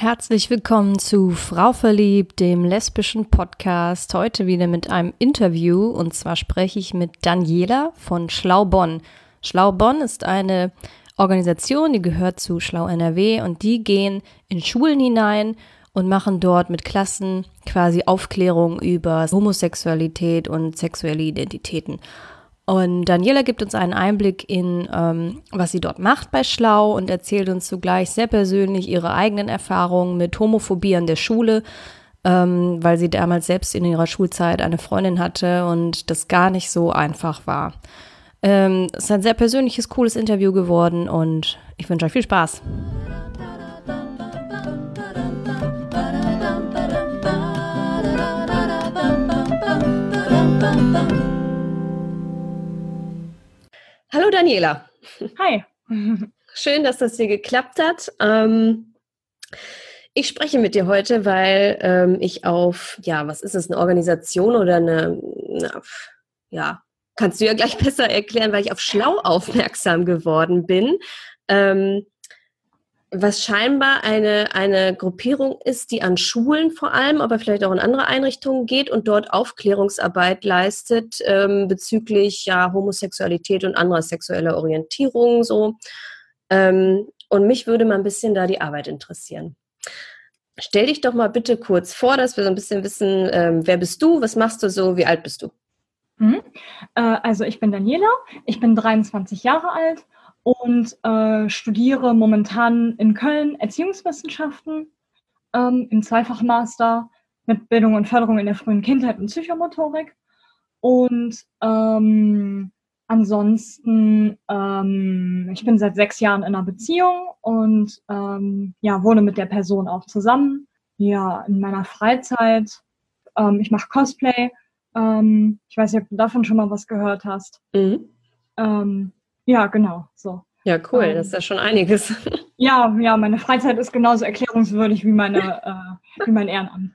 Herzlich willkommen zu Frau Verliebt, dem lesbischen Podcast. Heute wieder mit einem Interview und zwar spreche ich mit Daniela von Schlaubonn. Schlaubonn ist eine Organisation, die gehört zu Schlau NRW und die gehen in Schulen hinein und machen dort mit Klassen quasi Aufklärung über Homosexualität und sexuelle Identitäten. Und Daniela gibt uns einen Einblick in, ähm, was sie dort macht bei Schlau und erzählt uns zugleich sehr persönlich ihre eigenen Erfahrungen mit Homophobie an der Schule, ähm, weil sie damals selbst in ihrer Schulzeit eine Freundin hatte und das gar nicht so einfach war. Ähm, es ist ein sehr persönliches, cooles Interview geworden und ich wünsche euch viel Spaß. Hallo Daniela. Hi. Schön, dass das hier geklappt hat. Ähm, ich spreche mit dir heute, weil ähm, ich auf, ja, was ist es, eine Organisation oder eine, eine, ja, kannst du ja gleich besser erklären, weil ich auf Schlau aufmerksam geworden bin. Ähm, was scheinbar eine, eine Gruppierung ist, die an Schulen vor allem, aber vielleicht auch in andere Einrichtungen geht und dort Aufklärungsarbeit leistet ähm, bezüglich ja, Homosexualität und anderer sexueller Orientierung so. Ähm, und mich würde mal ein bisschen da die Arbeit interessieren. Stell dich doch mal bitte kurz vor, dass wir so ein bisschen wissen, ähm, wer bist du, was machst du so, wie alt bist du? Mhm. Äh, also ich bin Daniela, ich bin 23 Jahre alt und äh, studiere momentan in Köln Erziehungswissenschaften ähm, im Zweifachmaster mit Bildung und Förderung in der frühen Kindheit und Psychomotorik. Und ähm, ansonsten, ähm, ich bin seit sechs Jahren in einer Beziehung und ähm, ja, wohne mit der Person auch zusammen. Ja, in meiner Freizeit, ähm, ich mache Cosplay. Ähm, ich weiß nicht, ob du davon schon mal was gehört hast. Mhm. Ja, genau, so. Ja, cool, ähm, das ist ja schon einiges. Ja, ja, meine Freizeit ist genauso erklärungswürdig wie, meine, äh, wie mein Ehrenamt.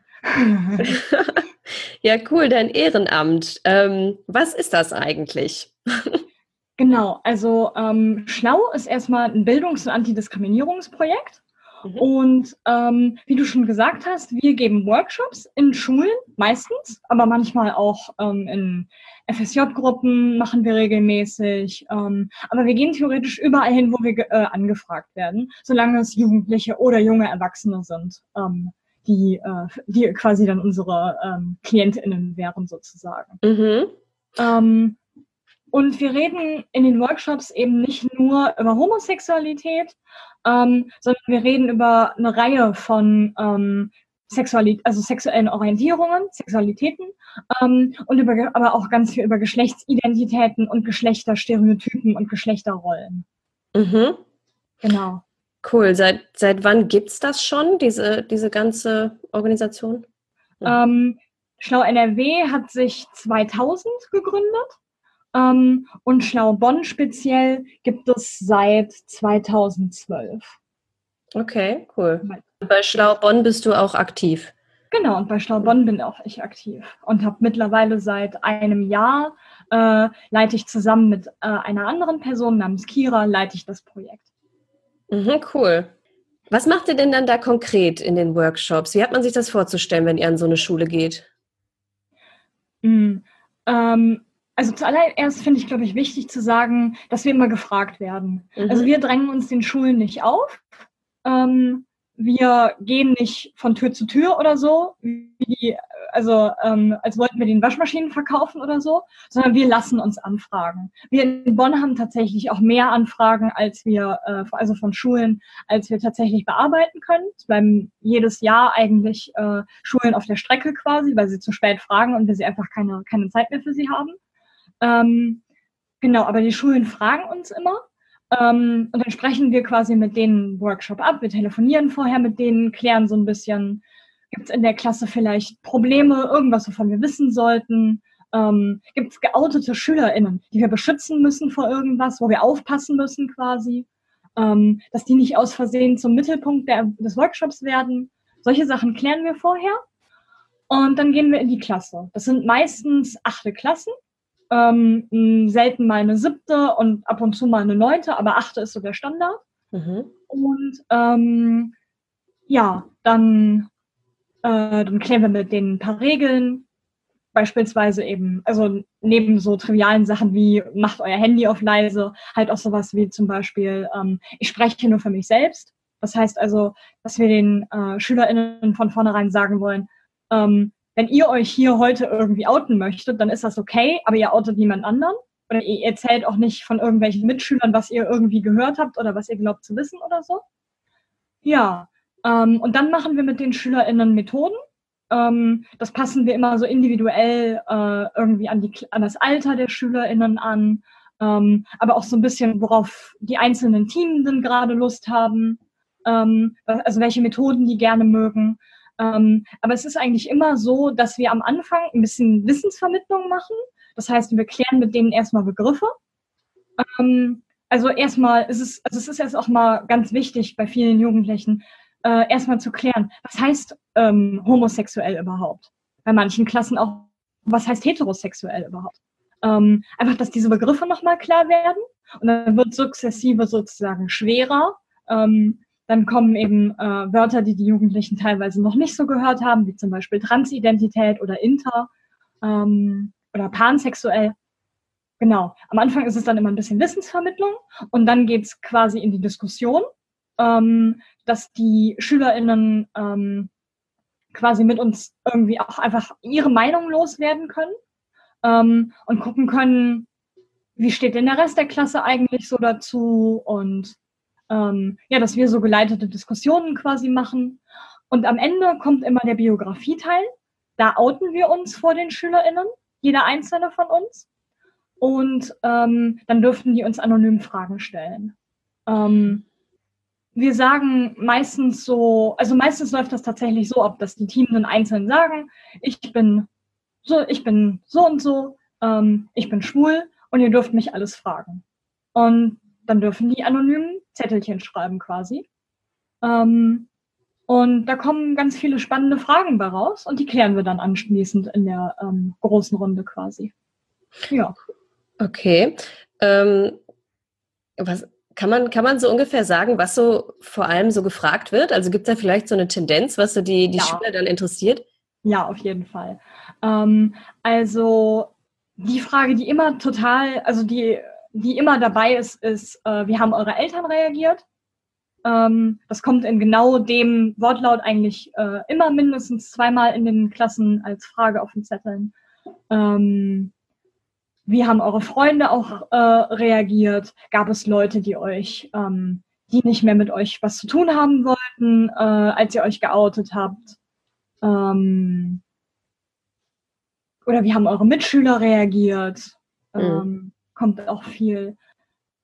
ja, cool, dein Ehrenamt. Ähm, was ist das eigentlich? genau, also ähm, Schlau ist erstmal ein Bildungs- und Antidiskriminierungsprojekt. Mhm. Und ähm, wie du schon gesagt hast, wir geben Workshops in Schulen meistens, aber manchmal auch ähm, in FSJ-Gruppen machen wir regelmäßig. Ähm, aber wir gehen theoretisch überall hin, wo wir äh, angefragt werden, solange es Jugendliche oder junge Erwachsene sind, ähm, die, äh, die quasi dann unsere ähm, KlientInnen wären sozusagen. Mhm. Ähm, und wir reden in den Workshops eben nicht nur über Homosexualität, ähm, sondern wir reden über eine Reihe von ähm, Sexualität, also sexuellen Orientierungen, Sexualitäten ähm, und über, aber auch ganz viel über Geschlechtsidentitäten und Geschlechterstereotypen und Geschlechterrollen. Mhm. Genau. Cool. Seit, seit wann gibt es das schon, diese, diese ganze Organisation? Ähm, Schlau NRW hat sich 2000 gegründet und Schlau Bonn speziell gibt es seit 2012. Okay, cool. Bei Schlau Bonn bist du auch aktiv. Genau, und bei Schlau Bonn bin auch ich aktiv und habe mittlerweile seit einem Jahr äh, leite ich zusammen mit äh, einer anderen Person namens Kira leite ich das Projekt. Mhm, cool. Was macht ihr denn dann da konkret in den Workshops? Wie hat man sich das vorzustellen, wenn ihr an so eine Schule geht? Mm, ähm, also zuallererst finde ich, glaube ich, wichtig zu sagen, dass wir immer gefragt werden. Mhm. Also wir drängen uns den Schulen nicht auf. Ähm, wir gehen nicht von Tür zu Tür oder so, wie, also ähm, als wollten wir den Waschmaschinen verkaufen oder so, sondern wir lassen uns anfragen. Wir in Bonn haben tatsächlich auch mehr Anfragen, als wir, äh, also von Schulen, als wir tatsächlich bearbeiten können. Es bleiben jedes Jahr eigentlich äh, Schulen auf der Strecke quasi, weil sie zu spät fragen und wir sie einfach keine, keine Zeit mehr für sie haben. Ähm, genau, aber die Schulen fragen uns immer. Ähm, und dann sprechen wir quasi mit denen Workshop ab. Wir telefonieren vorher mit denen, klären so ein bisschen, gibt es in der Klasse vielleicht Probleme, irgendwas, wovon wir wissen sollten. Ähm, gibt es geoutete SchülerInnen, die wir beschützen müssen vor irgendwas, wo wir aufpassen müssen quasi, ähm, dass die nicht aus Versehen zum Mittelpunkt der, des Workshops werden. Solche Sachen klären wir vorher. Und dann gehen wir in die Klasse. Das sind meistens achte Klassen ähm, selten mal eine siebte und ab und zu mal eine neunte, aber achte ist so der Standard. Mhm. Und ähm, ja, dann, äh, dann klären wir mit denen ein paar Regeln, beispielsweise eben, also neben so trivialen Sachen wie macht euer Handy auf leise, halt auch sowas wie zum Beispiel, ähm, ich spreche nur für mich selbst. Das heißt also, dass wir den äh, SchülerInnen von vornherein sagen wollen, ähm, wenn ihr euch hier heute irgendwie outen möchtet, dann ist das okay, aber ihr outet niemand anderen. Oder ihr erzählt auch nicht von irgendwelchen Mitschülern, was ihr irgendwie gehört habt oder was ihr glaubt zu wissen oder so. Ja, ähm, und dann machen wir mit den SchülerInnen Methoden. Ähm, das passen wir immer so individuell äh, irgendwie an, die, an das Alter der SchülerInnen an, ähm, aber auch so ein bisschen, worauf die einzelnen Teamenden gerade Lust haben, ähm, also welche Methoden die gerne mögen. Ähm, aber es ist eigentlich immer so, dass wir am Anfang ein bisschen Wissensvermittlung machen. Das heißt, wir klären mit denen erstmal Begriffe. Ähm, also erstmal ist es, also es ist jetzt auch mal ganz wichtig bei vielen Jugendlichen, äh, erstmal zu klären, was heißt ähm, homosexuell überhaupt? Bei manchen Klassen auch, was heißt heterosexuell überhaupt? Ähm, einfach, dass diese Begriffe nochmal klar werden und dann wird sukzessive sozusagen schwerer. Ähm, dann kommen eben äh, Wörter, die die Jugendlichen teilweise noch nicht so gehört haben, wie zum Beispiel Transidentität oder Inter ähm, oder pansexuell. Genau. Am Anfang ist es dann immer ein bisschen Wissensvermittlung und dann geht es quasi in die Diskussion, ähm, dass die SchülerInnen ähm, quasi mit uns irgendwie auch einfach ihre Meinung loswerden können ähm, und gucken können, wie steht denn der Rest der Klasse eigentlich so dazu und ähm, ja, dass wir so geleitete Diskussionen quasi machen. Und am Ende kommt immer der Biografieteil. Da outen wir uns vor den SchülerInnen, jeder einzelne von uns. Und ähm, dann dürften die uns anonym Fragen stellen. Ähm, wir sagen meistens so, also meistens läuft das tatsächlich so ab, dass die Teamenden einzeln sagen, ich bin so, ich bin so und so, ähm, ich bin schwul und ihr dürft mich alles fragen. Und dann dürfen die anonym Zettelchen schreiben quasi. Ähm, und da kommen ganz viele spannende Fragen bei raus und die klären wir dann anschließend in der ähm, großen Runde quasi. Ja. Okay. Ähm, was kann man, kann man so ungefähr sagen, was so vor allem so gefragt wird? Also gibt es da vielleicht so eine Tendenz, was so die, die ja. Schüler dann interessiert? Ja, auf jeden Fall. Ähm, also die Frage, die immer total, also die die immer dabei ist, ist, äh, wie haben eure Eltern reagiert? Ähm, das kommt in genau dem Wortlaut eigentlich äh, immer mindestens zweimal in den Klassen als Frage auf den Zetteln. Ähm, wie haben eure Freunde auch äh, reagiert? Gab es Leute, die euch, ähm, die nicht mehr mit euch was zu tun haben wollten, äh, als ihr euch geoutet habt? Ähm, oder wie haben eure Mitschüler reagiert? Mhm. Ähm, kommt auch viel.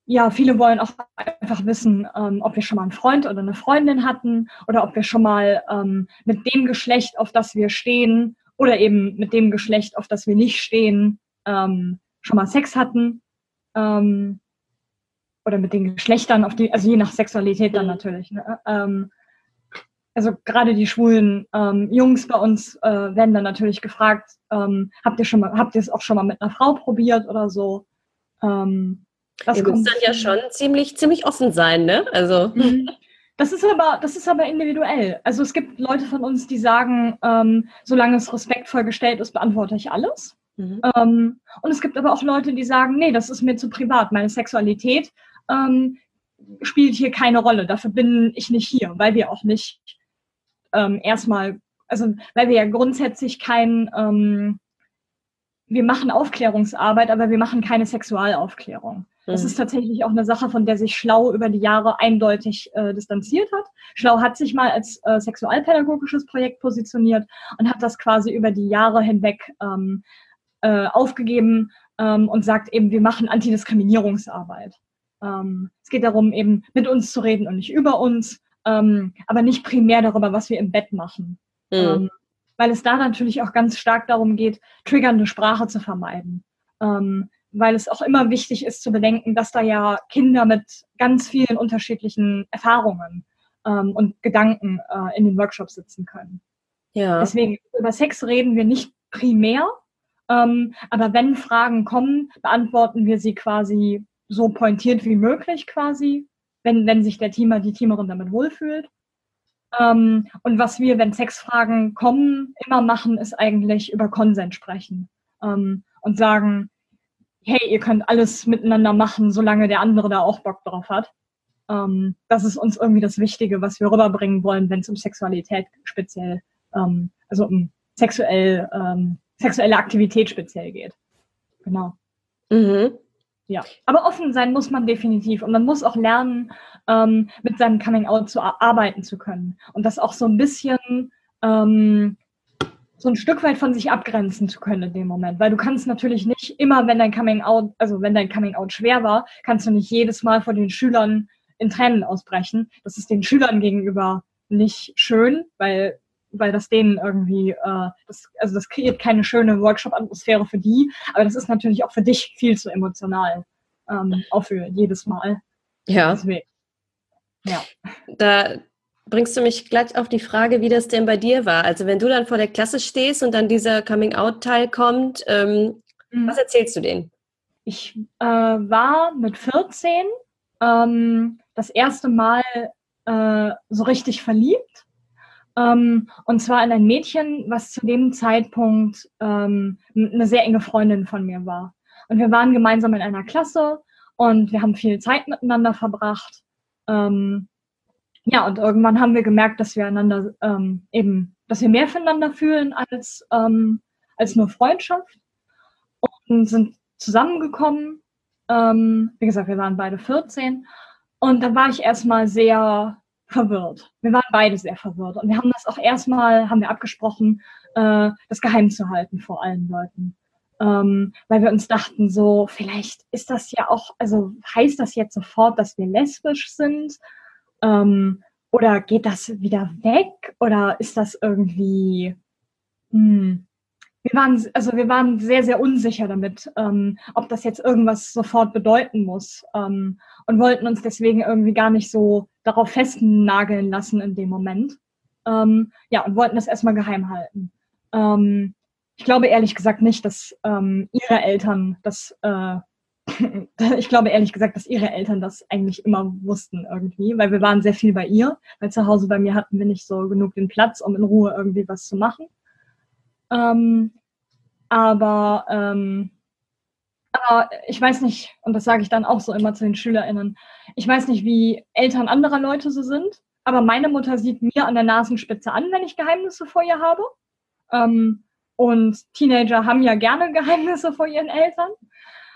Ja, viele wollen auch einfach wissen, ähm, ob wir schon mal einen Freund oder eine Freundin hatten oder ob wir schon mal ähm, mit dem Geschlecht, auf das wir stehen oder eben mit dem Geschlecht, auf das wir nicht stehen, ähm, schon mal Sex hatten. Ähm, oder mit den Geschlechtern, auf die, also je nach Sexualität dann mhm. natürlich. Ne? Ähm, also gerade die schwulen ähm, Jungs bei uns äh, werden dann natürlich gefragt, ähm, habt ihr schon mal, habt ihr es auch schon mal mit einer Frau probiert oder so? Ähm, das Ihr müsst dann ja schon ziemlich, ziemlich offen sein, ne? Also. Mhm. Das ist aber, das ist aber individuell. Also es gibt Leute von uns, die sagen, ähm, solange es respektvoll gestellt ist, beantworte ich alles. Mhm. Ähm, und es gibt aber auch Leute, die sagen, nee, das ist mir zu privat. Meine Sexualität ähm, spielt hier keine Rolle. Dafür bin ich nicht hier, weil wir auch nicht ähm, erstmal, also weil wir ja grundsätzlich kein ähm, wir machen Aufklärungsarbeit, aber wir machen keine Sexualaufklärung. Das mhm. ist tatsächlich auch eine Sache, von der sich Schlau über die Jahre eindeutig äh, distanziert hat. Schlau hat sich mal als äh, sexualpädagogisches Projekt positioniert und hat das quasi über die Jahre hinweg ähm, äh, aufgegeben ähm, und sagt eben, wir machen Antidiskriminierungsarbeit. Ähm, es geht darum, eben mit uns zu reden und nicht über uns, ähm, aber nicht primär darüber, was wir im Bett machen. Mhm. Weil es da natürlich auch ganz stark darum geht, triggernde Sprache zu vermeiden. Ähm, weil es auch immer wichtig ist zu bedenken, dass da ja Kinder mit ganz vielen unterschiedlichen Erfahrungen ähm, und Gedanken äh, in den Workshops sitzen können. Ja. Deswegen über Sex reden wir nicht primär, ähm, aber wenn Fragen kommen, beantworten wir sie quasi so pointiert wie möglich quasi, wenn, wenn sich der Teamer, die Teamerin damit wohlfühlt. Ähm, und was wir, wenn Sexfragen kommen, immer machen, ist eigentlich über Konsent sprechen ähm, und sagen, hey, ihr könnt alles miteinander machen, solange der andere da auch Bock drauf hat. Ähm, das ist uns irgendwie das Wichtige, was wir rüberbringen wollen, wenn es um Sexualität speziell, ähm, also um sexuell, ähm, sexuelle Aktivität speziell geht. Genau. Mhm. Ja, aber offen sein muss man definitiv und man muss auch lernen, ähm, mit seinem Coming Out zu arbeiten zu können und das auch so ein bisschen ähm, so ein Stück weit von sich abgrenzen zu können in dem Moment, weil du kannst natürlich nicht immer, wenn dein Coming Out, also wenn dein Coming Out schwer war, kannst du nicht jedes Mal vor den Schülern in Tränen ausbrechen. Das ist den Schülern gegenüber nicht schön, weil weil das denen irgendwie, äh, das, also das kreiert keine schöne Workshop-Atmosphäre für die, aber das ist natürlich auch für dich viel zu emotional, ähm, auch für jedes Mal. Ja. Deswegen. Ja. Da bringst du mich gleich auf die Frage, wie das denn bei dir war. Also wenn du dann vor der Klasse stehst und dann dieser Coming-out-Teil kommt, ähm, mhm. was erzählst du denen? Ich äh, war mit 14 ähm, das erste Mal äh, so richtig verliebt ähm, und zwar in ein Mädchen, was zu dem Zeitpunkt ähm, eine sehr enge Freundin von mir war. Und wir waren gemeinsam in einer Klasse und wir haben viel Zeit miteinander verbracht. Ähm, ja, und irgendwann haben wir gemerkt, dass wir einander ähm, eben, dass wir mehr füreinander fühlen als, ähm, als nur Freundschaft und sind zusammengekommen. Ähm, wie gesagt, wir waren beide 14 und da war ich erstmal sehr verwirrt. Wir waren beide sehr verwirrt. Und wir haben das auch erstmal, haben wir abgesprochen, äh, das geheim zu halten vor allen Leuten. Ähm, weil wir uns dachten, so, vielleicht ist das ja auch, also heißt das jetzt sofort, dass wir lesbisch sind? Ähm, oder geht das wieder weg? Oder ist das irgendwie, hm, wir waren, also wir waren sehr, sehr unsicher damit, ähm, ob das jetzt irgendwas sofort bedeuten muss ähm, und wollten uns deswegen irgendwie gar nicht so darauf festnageln lassen in dem Moment. Ähm, ja, und wollten das erstmal geheim halten. Ähm, ich glaube ehrlich gesagt nicht, dass ähm, ihre Eltern das, äh, ich glaube ehrlich gesagt, dass ihre Eltern das eigentlich immer wussten irgendwie, weil wir waren sehr viel bei ihr, weil zu Hause bei mir hatten wir nicht so genug den Platz, um in Ruhe irgendwie was zu machen. Ähm, aber, ähm, aber ich weiß nicht, und das sage ich dann auch so immer zu den SchülerInnen, ich weiß nicht, wie Eltern anderer Leute so sind, aber meine Mutter sieht mir an der Nasenspitze an, wenn ich Geheimnisse vor ihr habe. Ähm, und Teenager haben ja gerne Geheimnisse vor ihren Eltern.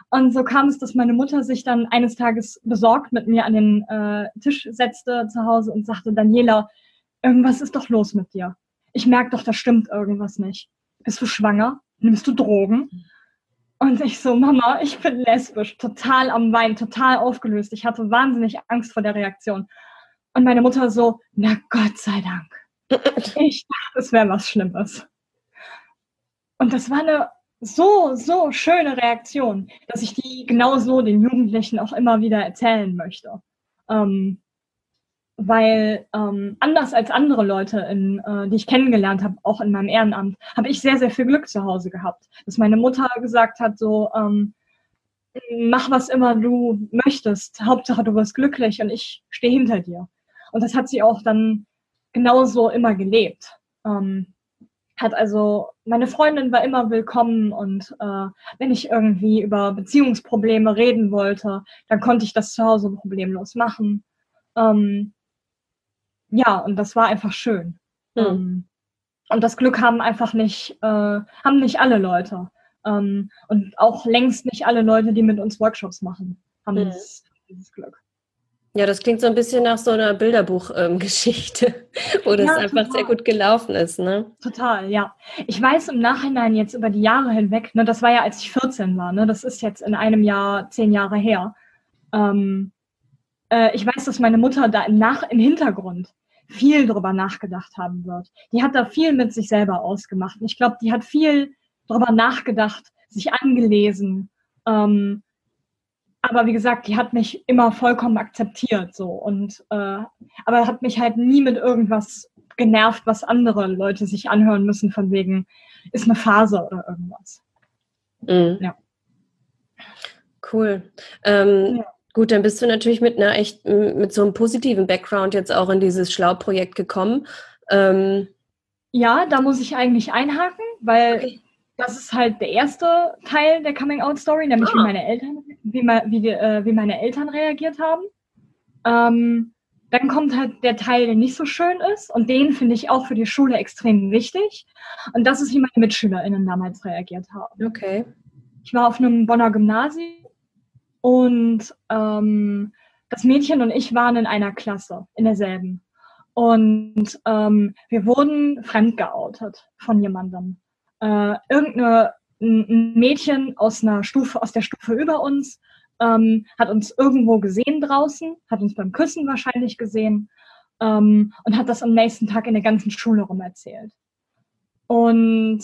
Und so kam es, dass meine Mutter sich dann eines Tages besorgt mit mir an den äh, Tisch setzte zu Hause und sagte, Daniela, irgendwas ist doch los mit dir. Ich merke doch, da stimmt irgendwas nicht bist du schwanger? Nimmst du Drogen? Und ich so, Mama, ich bin lesbisch, total am Wein, total aufgelöst. Ich hatte wahnsinnig Angst vor der Reaktion. Und meine Mutter so, na Gott sei Dank. Ich dachte, es wäre was Schlimmes. Und das war eine so, so schöne Reaktion, dass ich die genauso den Jugendlichen auch immer wieder erzählen möchte. Ähm, weil ähm, anders als andere Leute, in, äh, die ich kennengelernt habe, auch in meinem Ehrenamt, habe ich sehr, sehr viel Glück zu Hause gehabt. Dass meine Mutter gesagt hat, so, ähm, mach was immer du möchtest, Hauptsache du wirst glücklich und ich stehe hinter dir. Und das hat sie auch dann genauso immer gelebt. Ähm, hat also, meine Freundin war immer willkommen und äh, wenn ich irgendwie über Beziehungsprobleme reden wollte, dann konnte ich das zu Hause problemlos machen. Ähm, ja, und das war einfach schön. Mhm. und das Glück haben einfach nicht, äh, haben nicht alle Leute. Ähm, und auch längst nicht alle Leute, die mit uns Workshops machen, haben mhm. dieses, dieses Glück. Ja, das klingt so ein bisschen nach so einer Bilderbuchgeschichte, ähm, wo das ja, einfach sehr gut gelaufen ist, ne? Total, ja. Ich weiß im Nachhinein jetzt über die Jahre hinweg, ne, das war ja, als ich 14 war, ne, das ist jetzt in einem Jahr zehn Jahre her. Ähm, äh, ich weiß, dass meine Mutter da im, Nach im Hintergrund viel drüber nachgedacht haben wird. Die hat da viel mit sich selber ausgemacht. Und ich glaube, die hat viel drüber nachgedacht, sich angelesen. Ähm, aber wie gesagt, die hat mich immer vollkommen akzeptiert so und äh, aber hat mich halt nie mit irgendwas genervt, was andere Leute sich anhören müssen von wegen ist eine Phase oder irgendwas. Mhm. Ja. Cool. Ähm, ja. Gut, dann bist du natürlich mit einer echt, mit so einem positiven Background jetzt auch in dieses Schlau-Projekt gekommen. Ähm ja, da muss ich eigentlich einhaken, weil okay. das ist halt der erste Teil der Coming-out-Story, nämlich ah. wie meine Eltern, wie, wie, äh, wie meine Eltern reagiert haben. Ähm, dann kommt halt der Teil, der nicht so schön ist und den finde ich auch für die Schule extrem wichtig. Und das ist, wie meine MitschülerInnen damals reagiert haben. Okay. Ich war auf einem Bonner Gymnasium und ähm, das Mädchen und ich waren in einer Klasse, in derselben. Und ähm, wir wurden fremdgeoutet von jemandem. Äh, irgendeine ein Mädchen aus einer Stufe, aus der Stufe über uns, ähm, hat uns irgendwo gesehen draußen, hat uns beim Küssen wahrscheinlich gesehen ähm, und hat das am nächsten Tag in der ganzen Schule rum erzählt. Und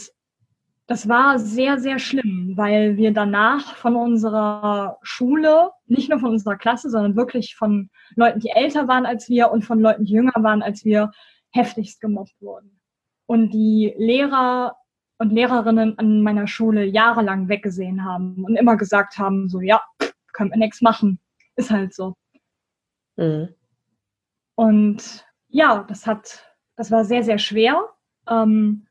das war sehr, sehr schlimm, weil wir danach von unserer Schule, nicht nur von unserer Klasse, sondern wirklich von Leuten, die älter waren als wir und von Leuten, die jünger waren als wir, heftigst gemobbt wurden. Und die Lehrer und Lehrerinnen an meiner Schule jahrelang weggesehen haben und immer gesagt haben, so, ja, können wir nichts machen. Ist halt so. Mhm. Und ja, das hat, das war sehr, sehr schwer. Ähm,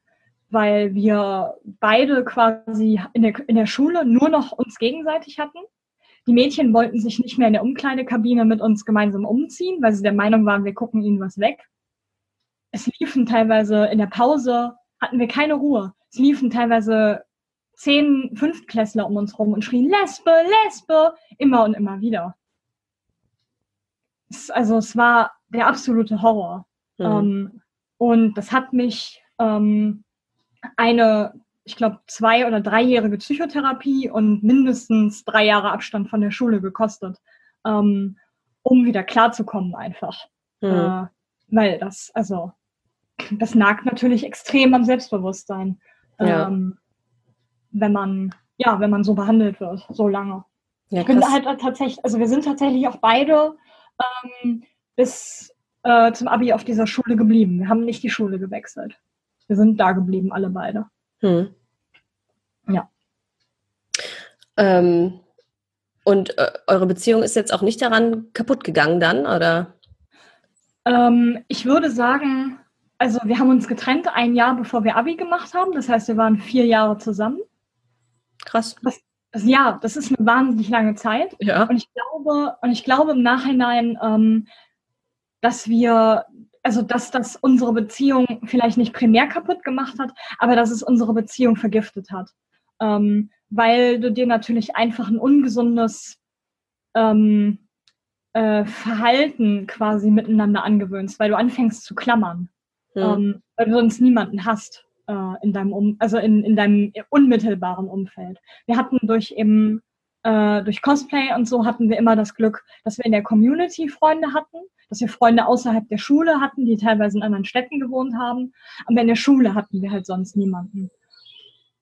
weil wir beide quasi in der, in der Schule nur noch uns gegenseitig hatten. Die Mädchen wollten sich nicht mehr in der Umkleidekabine mit uns gemeinsam umziehen, weil sie der Meinung waren, wir gucken ihnen was weg. Es liefen teilweise in der Pause, hatten wir keine Ruhe. Es liefen teilweise zehn Fünftklässler um uns rum und schrien Lesbe, Lesbe, immer und immer wieder. Es, also es war der absolute Horror. Mhm. Ähm, und das hat mich ähm, eine, ich glaube, zwei- oder dreijährige Psychotherapie und mindestens drei Jahre Abstand von der Schule gekostet, ähm, um wieder klarzukommen einfach. Mhm. Äh, weil das, also, das nagt natürlich extrem am Selbstbewusstsein, ja. ähm, wenn man, ja, wenn man so behandelt wird, so lange. Ja, ich bin halt tatsächlich, also wir sind tatsächlich auch beide ähm, bis äh, zum Abi auf dieser Schule geblieben. Wir haben nicht die Schule gewechselt. Wir sind da geblieben, alle beide. Hm. Ja. Ähm, und äh, eure Beziehung ist jetzt auch nicht daran kaputt gegangen dann, oder? Ähm, ich würde sagen, also wir haben uns getrennt ein Jahr bevor wir Abi gemacht haben. Das heißt, wir waren vier Jahre zusammen. Krass. Das, das, ja, das ist eine wahnsinnig lange Zeit. Ja. Und ich glaube, und ich glaube im Nachhinein, ähm, dass wir also dass das unsere Beziehung vielleicht nicht primär kaputt gemacht hat, aber dass es unsere Beziehung vergiftet hat. Ähm, weil du dir natürlich einfach ein ungesundes ähm, äh, Verhalten quasi miteinander angewöhnst, weil du anfängst zu klammern, hm. ähm, weil du sonst niemanden hast äh, in deinem um also in, in deinem unmittelbaren Umfeld. Wir hatten durch eben äh, durch Cosplay und so hatten wir immer das Glück, dass wir in der Community Freunde hatten, dass wir Freunde außerhalb der Schule hatten, die teilweise in anderen Städten gewohnt haben. Aber in der Schule hatten wir halt sonst niemanden.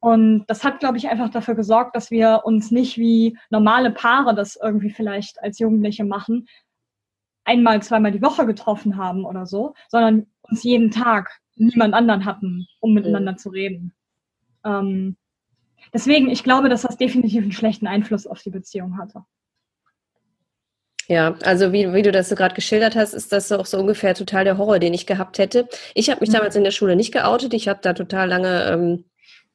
Und das hat, glaube ich, einfach dafür gesorgt, dass wir uns nicht wie normale Paare das irgendwie vielleicht als Jugendliche machen, einmal, zweimal die Woche getroffen haben oder so, sondern uns jeden Tag niemand anderen hatten, um miteinander mhm. zu reden. Ähm, deswegen, ich glaube, dass das definitiv einen schlechten Einfluss auf die Beziehung hatte. Ja, also wie, wie du das so gerade geschildert hast, ist das auch so ungefähr total der Horror, den ich gehabt hätte. Ich habe mich mhm. damals in der Schule nicht geoutet. Ich habe da total lange ähm,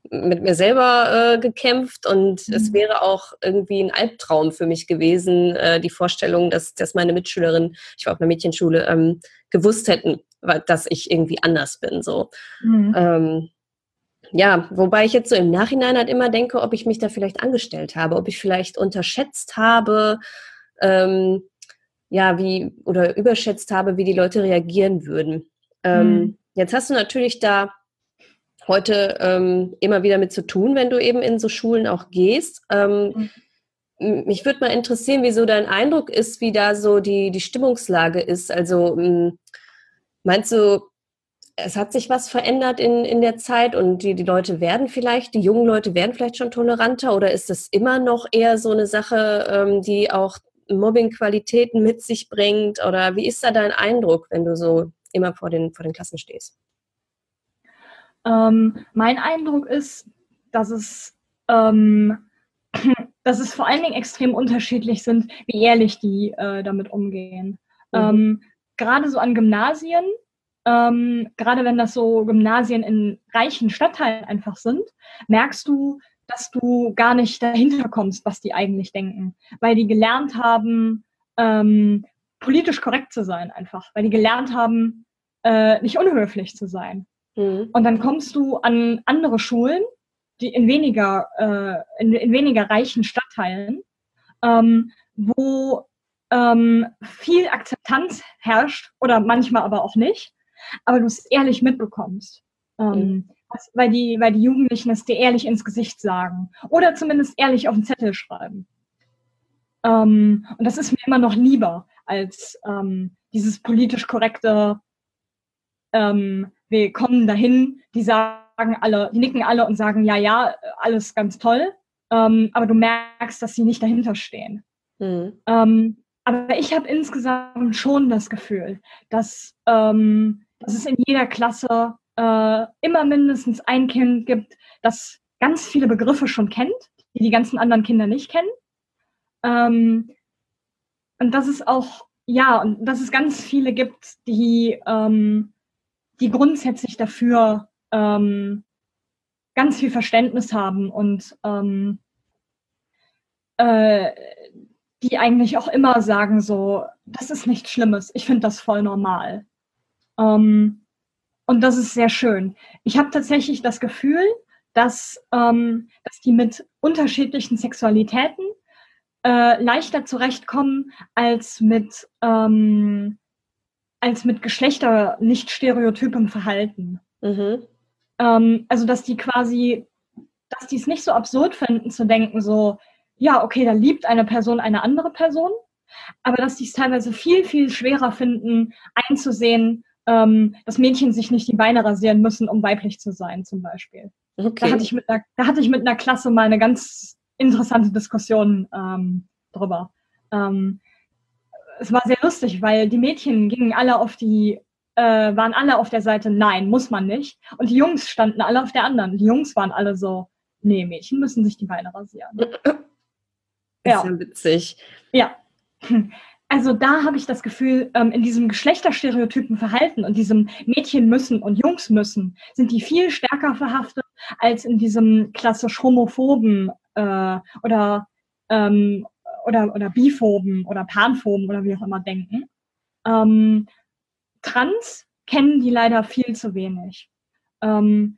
mit mir selber äh, gekämpft und mhm. es wäre auch irgendwie ein Albtraum für mich gewesen, äh, die Vorstellung, dass, dass meine Mitschülerinnen, ich war auf einer Mädchenschule, ähm, gewusst hätten, dass ich irgendwie anders bin. So. Mhm. Ähm, ja, wobei ich jetzt so im Nachhinein halt immer denke, ob ich mich da vielleicht angestellt habe, ob ich vielleicht unterschätzt habe, ähm, ja, wie oder überschätzt habe, wie die Leute reagieren würden. Ähm, mhm. Jetzt hast du natürlich da heute ähm, immer wieder mit zu tun, wenn du eben in so Schulen auch gehst. Ähm, mhm. Mich würde mal interessieren, wie so dein Eindruck ist, wie da so die, die Stimmungslage ist. Also meinst du, es hat sich was verändert in, in der Zeit und die, die Leute werden vielleicht, die jungen Leute werden vielleicht schon toleranter oder ist das immer noch eher so eine Sache, ähm, die auch Mobbing-Qualitäten mit sich bringt? Oder wie ist da dein Eindruck, wenn du so immer vor den, vor den Klassen stehst? Ähm, mein Eindruck ist, dass es ähm, dass es vor allen Dingen extrem unterschiedlich sind, wie ehrlich die äh, damit umgehen. Mhm. Ähm, gerade so an Gymnasien, ähm, gerade wenn das so Gymnasien in reichen Stadtteilen einfach sind, merkst du, dass du gar nicht dahinter kommst, was die eigentlich denken, weil die gelernt haben, ähm, politisch korrekt zu sein einfach, weil die gelernt haben, äh, nicht unhöflich zu sein. Mhm. Und dann kommst du an andere Schulen, die in weniger, äh, in, in, weniger reichen Stadtteilen, ähm, wo ähm, viel Akzeptanz herrscht oder manchmal aber auch nicht, aber du es ehrlich mitbekommst. Ähm, mhm. Weil, die, weil die Jugendlichen es dir ehrlich ins Gesicht sagen oder zumindest ehrlich auf den Zettel schreiben. Ähm, und das ist mir immer noch lieber als ähm, dieses politisch korrekte, ähm, wir kommen dahin, die sagen alle, die nicken alle und sagen, ja, ja, alles ganz toll, ähm, aber du merkst, dass sie nicht dahinter stehen. Mhm. Ähm, aber ich habe insgesamt schon das Gefühl, dass, ähm, dass es in jeder Klasse äh, immer mindestens ein Kind gibt, das ganz viele Begriffe schon kennt, die die ganzen anderen Kinder nicht kennen. Ähm, und dass es auch, ja, und dass es ganz viele gibt, die, ähm, die grundsätzlich dafür ähm, ganz viel Verständnis haben und ähm, äh, die eigentlich auch immer sagen so, das ist nichts Schlimmes, ich finde das voll normal. Ähm, und das ist sehr schön. Ich habe tatsächlich das Gefühl, dass, ähm, dass die mit unterschiedlichen Sexualitäten äh, leichter zurechtkommen als mit, ähm, als mit Geschlechter nicht stereotypem Verhalten. Mhm. Ähm, also dass die quasi, dass die es nicht so absurd finden zu denken, so, ja, okay, da liebt eine Person eine andere Person, aber dass die es teilweise viel, viel schwerer finden, einzusehen, ähm, dass Mädchen sich nicht die Beine rasieren müssen, um weiblich zu sein, zum Beispiel. Okay. Da, hatte ich mit einer, da hatte ich mit einer Klasse mal eine ganz interessante Diskussion ähm, drüber. Ähm, es war sehr lustig, weil die Mädchen gingen alle auf die, äh, waren alle auf der Seite, nein, muss man nicht. Und die Jungs standen alle auf der anderen. Die Jungs waren alle so, nee, Mädchen müssen sich die Beine rasieren. Ja. Ist ja witzig. Ja. Also da habe ich das Gefühl, ähm, in diesem geschlechterstereotypen Verhalten und diesem Mädchen müssen und Jungs müssen, sind die viel stärker verhaftet als in diesem klassisch homophoben äh, oder, ähm, oder, oder biphoben oder panphoben oder wie auch immer denken. Ähm, Trans kennen die leider viel zu wenig. Ähm,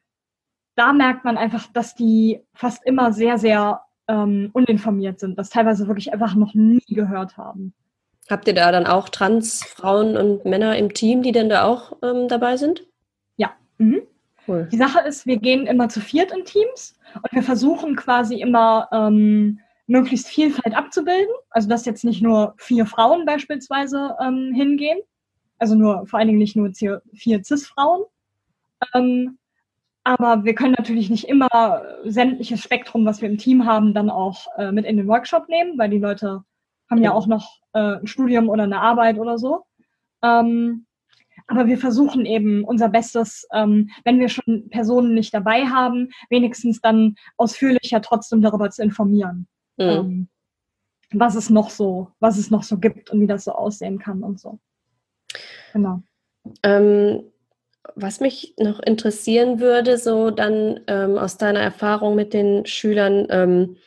da merkt man einfach, dass die fast immer sehr, sehr ähm, uninformiert sind, das teilweise wirklich einfach noch nie gehört haben. Habt ihr da dann auch Transfrauen und Männer im Team, die denn da auch ähm, dabei sind? Ja. Mhm. Cool. Die Sache ist, wir gehen immer zu viert in Teams und wir versuchen quasi immer ähm, möglichst Vielfalt abzubilden. Also dass jetzt nicht nur vier Frauen beispielsweise ähm, hingehen, also nur vor allen Dingen nicht nur vier Cis-Frauen, ähm, aber wir können natürlich nicht immer sämtliches Spektrum, was wir im Team haben, dann auch äh, mit in den Workshop nehmen, weil die Leute haben ja auch noch äh, ein Studium oder eine Arbeit oder so. Ähm, aber wir versuchen eben unser Bestes, ähm, wenn wir schon Personen nicht dabei haben, wenigstens dann ausführlicher trotzdem darüber zu informieren, mhm. ähm, was es noch so, was es noch so gibt und wie das so aussehen kann und so. Genau. Ähm, was mich noch interessieren würde, so dann ähm, aus deiner Erfahrung mit den Schülern, ähm, äh,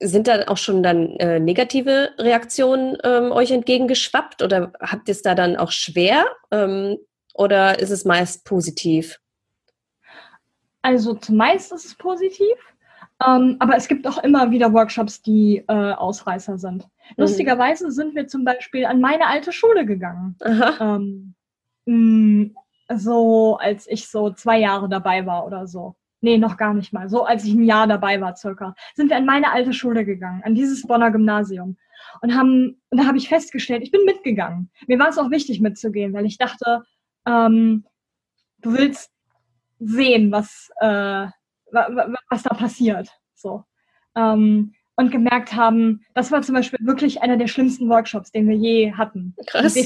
sind da auch schon dann äh, negative Reaktionen ähm, euch entgegengeschwappt oder habt ihr es da dann auch schwer ähm, oder ist es meist positiv? Also zumeist ist es positiv, ähm, aber es gibt auch immer wieder Workshops, die äh, Ausreißer sind. Mhm. Lustigerweise sind wir zum Beispiel an meine alte Schule gegangen. Ähm, mh, so als ich so zwei Jahre dabei war oder so. Nee, noch gar nicht mal. So als ich ein Jahr dabei war circa, sind wir an meine alte Schule gegangen, an dieses Bonner Gymnasium. Und haben, und da habe ich festgestellt, ich bin mitgegangen. Mir war es auch wichtig mitzugehen, weil ich dachte, ähm, du willst sehen, was, äh, was da passiert. So. Ähm, und gemerkt haben, das war zum Beispiel wirklich einer der schlimmsten Workshops, den wir je hatten. Krass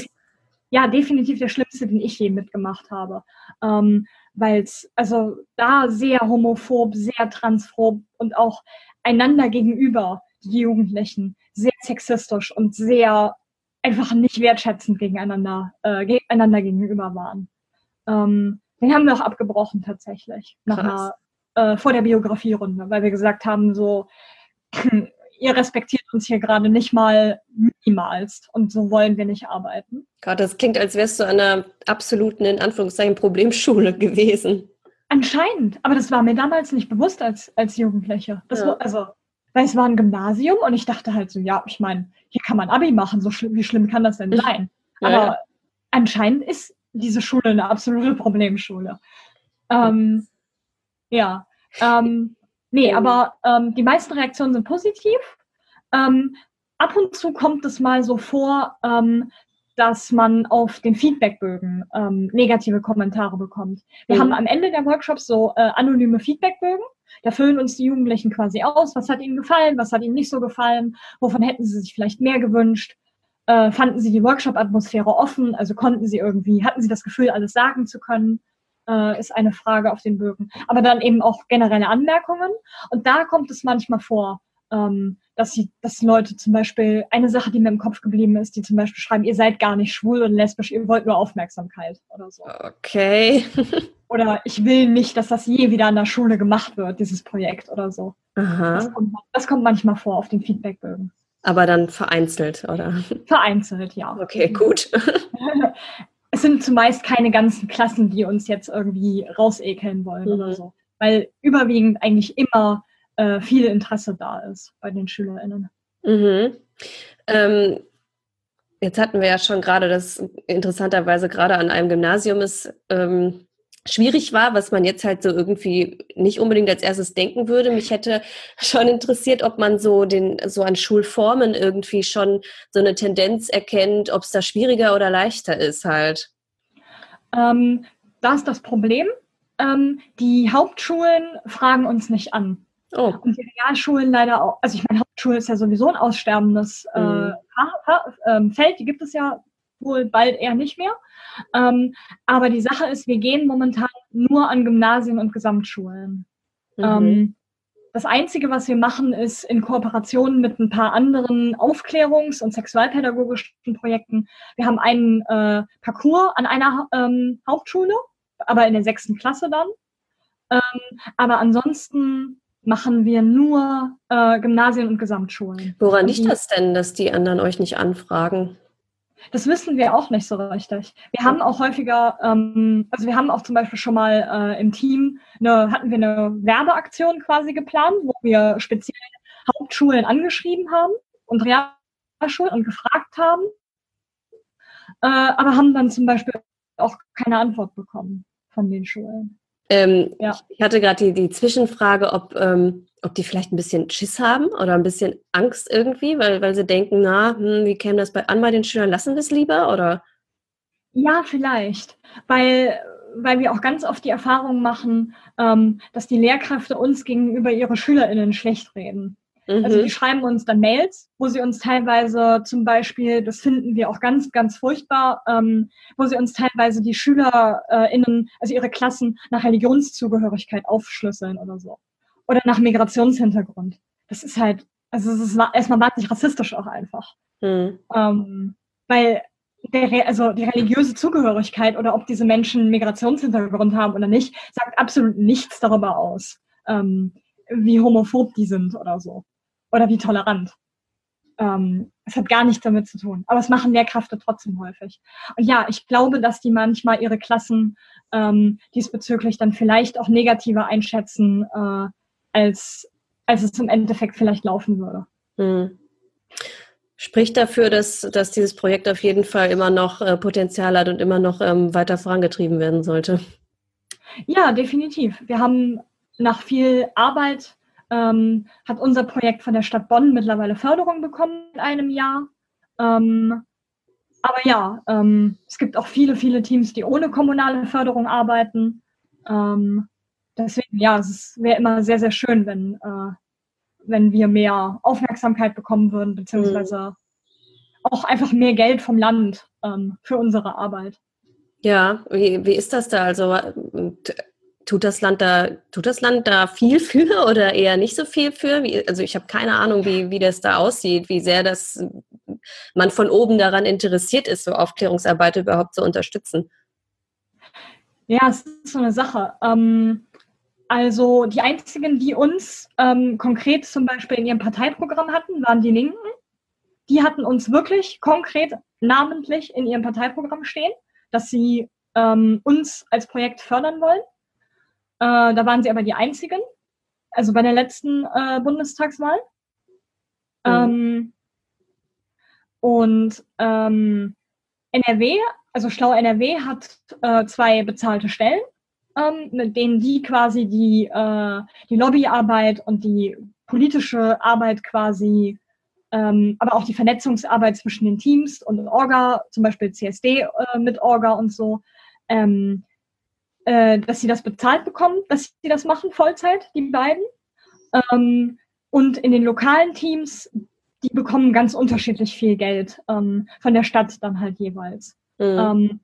ja, definitiv der schlimmste, den ich je mitgemacht habe. Ähm, Weil es, also da sehr homophob, sehr transphob und auch einander gegenüber, die Jugendlichen, sehr sexistisch und sehr einfach nicht wertschätzend gegeneinander, äh, einander gegenüber waren. Ähm, den haben wir auch abgebrochen tatsächlich, nach einer, äh, vor der Biografierunde, weil wir gesagt haben, so, ihr respektiert uns hier gerade nicht mal minimalst und so wollen wir nicht arbeiten. Gott, das klingt, als wärst du an einer absoluten, in Anführungszeichen, Problemschule gewesen. Anscheinend, aber das war mir damals nicht bewusst als, als Jugendliche. Das ja. war, also, weil es war ein Gymnasium und ich dachte halt so, ja, ich meine, hier kann man Abi machen, so schlimm, wie schlimm kann das denn sein? Ja, aber ja. anscheinend ist diese Schule eine absolute Problemschule. Ähm, ja, ähm, nee, aber ähm, die meisten Reaktionen sind positiv. Ähm, ab und zu kommt es mal so vor, ähm, dass man auf den Feedbackbögen ähm, negative Kommentare bekommt. Wir mhm. haben am Ende der Workshops so äh, anonyme Feedbackbögen. Da füllen uns die Jugendlichen quasi aus, was hat ihnen gefallen, was hat ihnen nicht so gefallen, wovon hätten sie sich vielleicht mehr gewünscht. Äh, fanden sie die Workshop-Atmosphäre offen, also konnten sie irgendwie, hatten sie das Gefühl, alles sagen zu können, äh, ist eine Frage auf den Bögen. Aber dann eben auch generelle Anmerkungen. Und da kommt es manchmal vor, ähm, dass, sie, dass Leute zum Beispiel, eine Sache, die mir im Kopf geblieben ist, die zum Beispiel schreiben, ihr seid gar nicht schwul und lesbisch, ihr wollt nur Aufmerksamkeit oder so. Okay. oder ich will nicht, dass das je wieder an der Schule gemacht wird, dieses Projekt oder so. Aha. Das, kommt, das kommt manchmal vor auf den Feedbackbögen. Aber dann vereinzelt, oder? Vereinzelt, ja. Okay, gut. es sind zumeist keine ganzen Klassen, die uns jetzt irgendwie rausekeln wollen mhm. oder so. Weil überwiegend eigentlich immer äh, viel Interesse da ist bei den SchülerInnen. Mhm. Ähm, jetzt hatten wir ja schon gerade, dass interessanterweise gerade an einem Gymnasium ist, ähm, schwierig war, was man jetzt halt so irgendwie nicht unbedingt als erstes denken würde. Mich hätte schon interessiert, ob man so den so an Schulformen irgendwie schon so eine Tendenz erkennt, ob es da schwieriger oder leichter ist halt. Ähm, da ist das Problem. Ähm, die Hauptschulen fragen uns nicht an. Oh. Und die Realschulen leider auch. Also ich meine, Hauptschule ist ja sowieso ein aussterbendes äh, mhm. äh, Feld. Die gibt es ja wohl bald eher nicht mehr. Ähm, aber die Sache ist, wir gehen momentan nur an Gymnasien und Gesamtschulen. Mhm. Ähm, das Einzige, was wir machen, ist in Kooperation mit ein paar anderen Aufklärungs- und sexualpädagogischen Projekten. Wir haben einen äh, Parcours an einer ähm, Hauptschule, aber in der sechsten Klasse dann. Ähm, aber ansonsten machen wir nur äh, Gymnasien und Gesamtschulen. Woran liegt das denn, dass die anderen euch nicht anfragen? Das wissen wir auch nicht so richtig. Wir haben auch häufiger, ähm, also wir haben auch zum Beispiel schon mal äh, im Team, eine, hatten wir eine Werbeaktion quasi geplant, wo wir speziell Hauptschulen angeschrieben haben und Realschulen und gefragt haben, äh, aber haben dann zum Beispiel auch keine Antwort bekommen von den Schulen. Ähm, ja. Ich hatte gerade die, die Zwischenfrage, ob ähm, ob die vielleicht ein bisschen Schiss haben oder ein bisschen Angst irgendwie, weil, weil sie denken, na, hm, wie käme das bei, an bei den Schülern, lassen wir es lieber oder? Ja, vielleicht, weil, weil wir auch ganz oft die Erfahrung machen, ähm, dass die Lehrkräfte uns gegenüber ihre SchülerInnen schlecht reden. Mhm. Also die schreiben uns dann Mails, wo sie uns teilweise zum Beispiel, das finden wir auch ganz, ganz furchtbar, ähm, wo sie uns teilweise die SchülerInnen, also ihre Klassen nach Religionszugehörigkeit aufschlüsseln oder so oder nach Migrationshintergrund. Das ist halt, also es ist erstmal wahnsinnig rassistisch auch einfach. Mhm. Ähm, weil der, also die religiöse Zugehörigkeit oder ob diese Menschen Migrationshintergrund haben oder nicht, sagt absolut nichts darüber aus, ähm, wie homophob die sind oder so. Oder wie tolerant. Ähm, es hat gar nichts damit zu tun. Aber es machen Lehrkräfte trotzdem häufig. Und ja, ich glaube, dass die manchmal ihre Klassen ähm, diesbezüglich dann vielleicht auch negativer einschätzen, äh, als, als es im Endeffekt vielleicht laufen würde. Hm. Spricht dafür, dass, dass dieses Projekt auf jeden Fall immer noch äh, Potenzial hat und immer noch ähm, weiter vorangetrieben werden sollte. Ja, definitiv. Wir haben nach viel Arbeit ähm, hat unser Projekt von der Stadt Bonn mittlerweile Förderung bekommen in einem Jahr. Ähm, aber ja, ähm, es gibt auch viele, viele Teams, die ohne kommunale Förderung arbeiten. Ähm, deswegen, ja, es wäre immer sehr, sehr schön, wenn, äh, wenn wir mehr Aufmerksamkeit bekommen würden, beziehungsweise auch einfach mehr Geld vom Land ähm, für unsere Arbeit. Ja, wie, wie ist das da? Also tut das Land da, tut das Land da viel für oder eher nicht so viel für? Wie, also ich habe keine Ahnung, wie, wie das da aussieht, wie sehr das man von oben daran interessiert ist, so Aufklärungsarbeit überhaupt zu unterstützen. Ja, es ist so eine Sache. Ähm, also die einzigen, die uns ähm, konkret zum Beispiel in ihrem Parteiprogramm hatten, waren die Linken. Die hatten uns wirklich konkret namentlich in ihrem Parteiprogramm stehen, dass sie ähm, uns als Projekt fördern wollen. Äh, da waren sie aber die einzigen, also bei der letzten äh, Bundestagswahl. Mhm. Ähm, und ähm, NRW, also Schlau NRW hat äh, zwei bezahlte Stellen, ähm, mit denen die quasi die, äh, die Lobbyarbeit und die politische Arbeit quasi, ähm, aber auch die Vernetzungsarbeit zwischen den Teams und Orga, zum Beispiel CSD äh, mit Orga und so, ähm, äh, dass sie das bezahlt bekommen, dass sie das machen, Vollzeit, die beiden. Ähm, und in den lokalen Teams die bekommen ganz unterschiedlich viel Geld ähm, von der Stadt dann halt jeweils. Mhm. Ähm,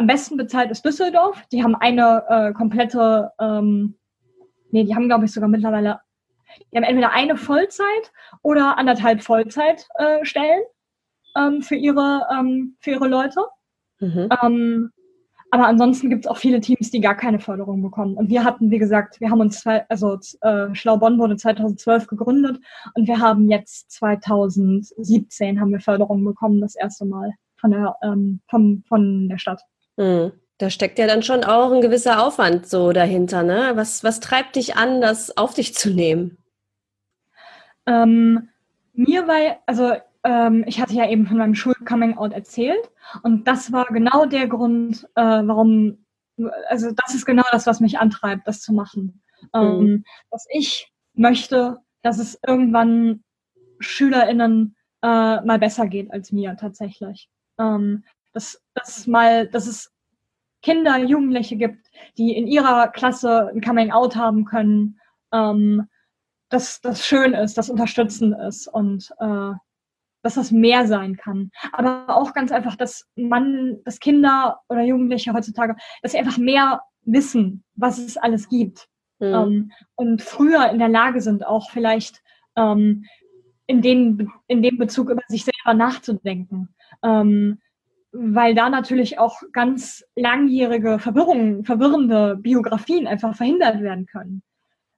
am besten bezahlt ist Düsseldorf. Die haben eine äh, komplette, ähm, nee, die haben glaube ich sogar mittlerweile, die haben entweder eine Vollzeit oder anderthalb Vollzeitstellen äh, ähm, für ihre ähm, für ihre Leute. Mhm. Ähm, aber ansonsten gibt es auch viele Teams, die gar keine Förderung bekommen. Und wir hatten, wie gesagt, wir haben uns, zwei, also äh, Schlau Bonn wurde 2012 gegründet und wir haben jetzt 2017 haben wir Förderung bekommen, das erste Mal von der, ähm, von, von der Stadt. Hm. Da steckt ja dann schon auch ein gewisser Aufwand so dahinter, ne? Was, was treibt dich an, das auf dich zu nehmen? Ähm, mir war, also ähm, ich hatte ja eben von meinem Schul-Coming-out erzählt und das war genau der Grund, äh, warum, also das ist genau das, was mich antreibt, das zu machen. Ähm, mhm. Dass ich möchte, dass es irgendwann SchülerInnen äh, mal besser geht als mir tatsächlich. Ähm, dass, dass, mal, dass es Kinder, Jugendliche gibt, die in ihrer Klasse ein Coming-out haben können, ähm, dass das schön ist, das unterstützend ist und äh, dass das mehr sein kann. Aber auch ganz einfach, dass man, dass Kinder oder Jugendliche heutzutage, dass sie einfach mehr wissen, was es alles gibt. Mhm. Ähm, und früher in der Lage sind, auch vielleicht ähm, in, den, in dem Bezug über sich selber nachzudenken. Ähm, weil da natürlich auch ganz langjährige Verwirrungen, verwirrende Biografien einfach verhindert werden können.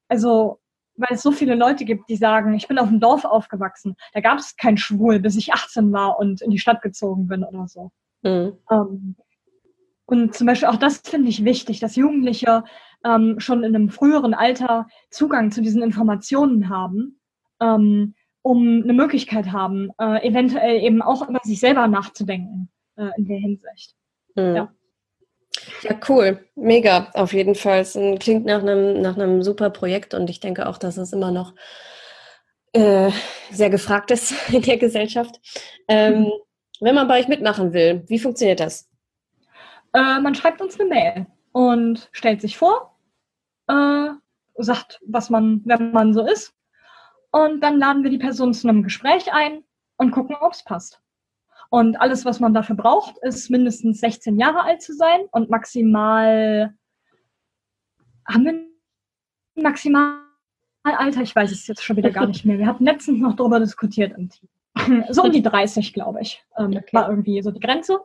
Also weil es so viele Leute gibt, die sagen, ich bin auf dem Dorf aufgewachsen. Da gab es kein Schwul, bis ich 18 war und in die Stadt gezogen bin oder so. Mhm. Ähm, und zum Beispiel auch das finde ich wichtig, dass Jugendliche ähm, schon in einem früheren Alter Zugang zu diesen Informationen haben, ähm, um eine Möglichkeit haben, äh, eventuell eben auch über sich selber nachzudenken äh, in der Hinsicht. Mhm. Ja. Ja, cool. Mega, auf jeden Fall. Es klingt nach einem, nach einem super Projekt und ich denke auch, dass es immer noch äh, sehr gefragt ist in der Gesellschaft. Ähm, mhm. Wenn man bei euch mitmachen will, wie funktioniert das? Äh, man schreibt uns eine Mail und stellt sich vor, äh, sagt, was man, wenn man so ist. Und dann laden wir die Person zu einem Gespräch ein und gucken, ob es passt. Und alles, was man dafür braucht, ist mindestens 16 Jahre alt zu sein und maximal. Haben wir ein Maximalalter? Ich weiß es jetzt schon wieder gar nicht mehr. Wir hatten letztens noch darüber diskutiert im Team. So um die 30, glaube ich, ähm, okay. war irgendwie so die Grenze.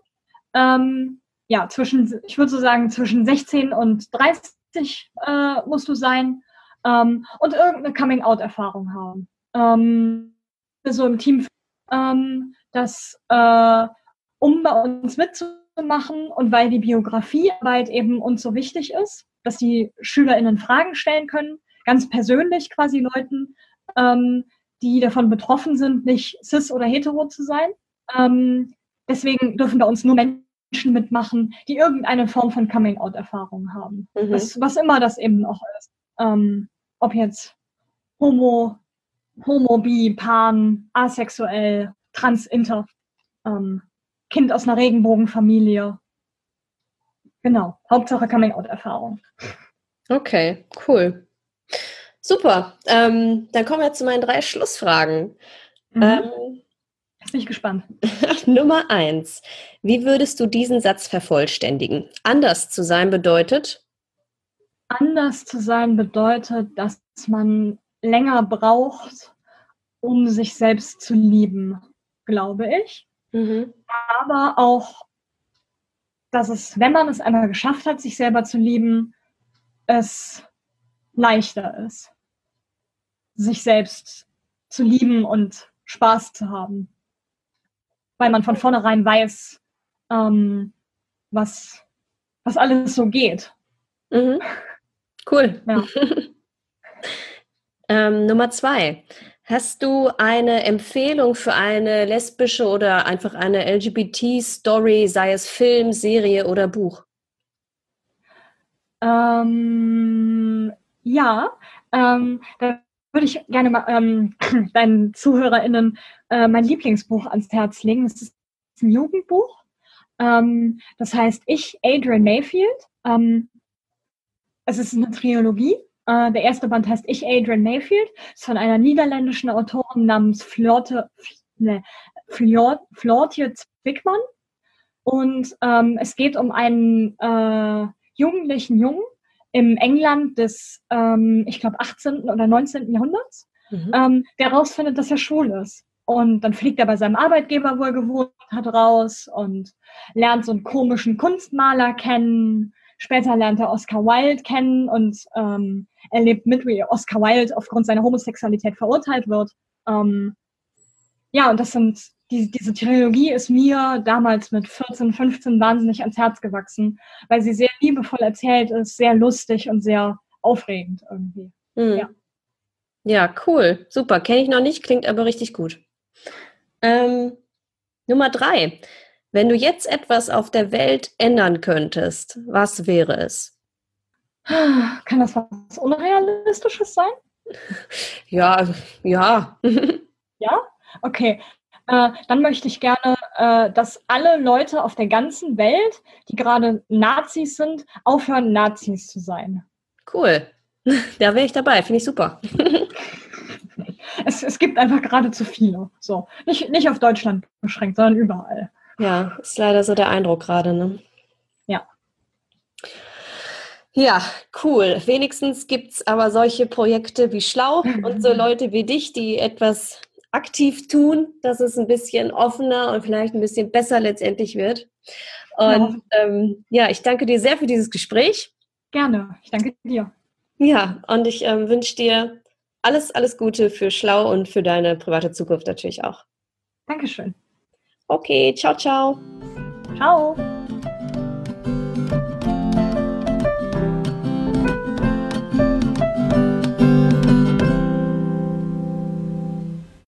Ähm, ja, zwischen, ich würde so sagen, zwischen 16 und 30 äh, musst du sein ähm, und irgendeine Coming-out-Erfahrung haben. Ähm, so im Team ähm, dass äh, um bei uns mitzumachen und weil die Biografiearbeit eben uns so wichtig ist, dass die SchülerInnen Fragen stellen können, ganz persönlich quasi Leuten, ähm, die davon betroffen sind, nicht cis oder hetero zu sein. Ähm, deswegen dürfen bei uns nur Menschen mitmachen, die irgendeine Form von Coming-out-Erfahrung haben. Mhm. Was, was, immer das eben auch ist. Ähm, ob jetzt homo, homo, bi, pan, asexuell, trans, inter, ähm, Kind aus einer Regenbogenfamilie. Genau, Hauptsache Coming-out-Erfahrung. Okay, cool. Super. Ähm, dann kommen wir zu meinen drei Schlussfragen. Mhm. Ähm, bin ich gespannt. Nummer eins. Wie würdest du diesen Satz vervollständigen? Anders zu sein bedeutet? anders zu sein bedeutet, dass man länger braucht, um sich selbst zu lieben, glaube ich. Mhm. Aber auch, dass es, wenn man es einmal geschafft hat, sich selber zu lieben, es leichter ist, sich selbst zu lieben und Spaß zu haben. Weil man von vornherein weiß, ähm, was, was alles so geht. Mhm. Cool. Ja. ähm, Nummer zwei. Hast du eine Empfehlung für eine lesbische oder einfach eine LGBT-Story, sei es Film, Serie oder Buch? Ähm, ja, ähm, da würde ich gerne mal ähm, deinen ZuhörerInnen äh, mein Lieblingsbuch ans Herz legen. Das ist ein Jugendbuch. Ähm, das heißt Ich, Adrian Mayfield. Ähm, es ist eine Trilogie. Äh, der erste Band heißt Ich, Adrian Mayfield. Ist von einer niederländischen Autorin namens Florte, ne, Flortje Zwickmann. Und ähm, es geht um einen äh, jugendlichen Jungen im England des, ähm, ich glaube, 18. oder 19. Jahrhunderts, mhm. ähm, der herausfindet, dass er schwul ist. Und dann fliegt er bei seinem Arbeitgeber, wo er gewohnt hat, raus und lernt so einen komischen Kunstmaler kennen. Später lernt er Oscar Wilde kennen und ähm, erlebt mit, wie Oscar Wilde aufgrund seiner Homosexualität verurteilt wird. Ähm, ja, und das sind die, diese Trilogie ist mir damals mit 14, 15 wahnsinnig ans Herz gewachsen, weil sie sehr liebevoll erzählt ist, sehr lustig und sehr aufregend irgendwie. Mhm. Ja. ja, cool. Super. Kenne ich noch nicht, klingt aber richtig gut. Ähm, Nummer drei. Wenn du jetzt etwas auf der Welt ändern könntest, was wäre es? Kann das was Unrealistisches sein? Ja, ja. ja? Okay. Äh, dann möchte ich gerne, äh, dass alle Leute auf der ganzen Welt, die gerade Nazis sind, aufhören, Nazis zu sein. Cool. Da wäre ich dabei, finde ich super. es, es gibt einfach gerade zu viele. So. Nicht, nicht auf Deutschland beschränkt, sondern überall. Ja, ist leider so der Eindruck gerade, ne? Ja. Ja, cool. Wenigstens gibt es aber solche Projekte wie Schlau und so Leute wie dich, die etwas aktiv tun, dass es ein bisschen offener und vielleicht ein bisschen besser letztendlich wird. Und ja, ähm, ja ich danke dir sehr für dieses Gespräch. Gerne, ich danke dir. Ja, und ich ähm, wünsche dir alles, alles Gute für Schlau und für deine private Zukunft natürlich auch. Dankeschön. Okay, ciao, ciao. Ciao.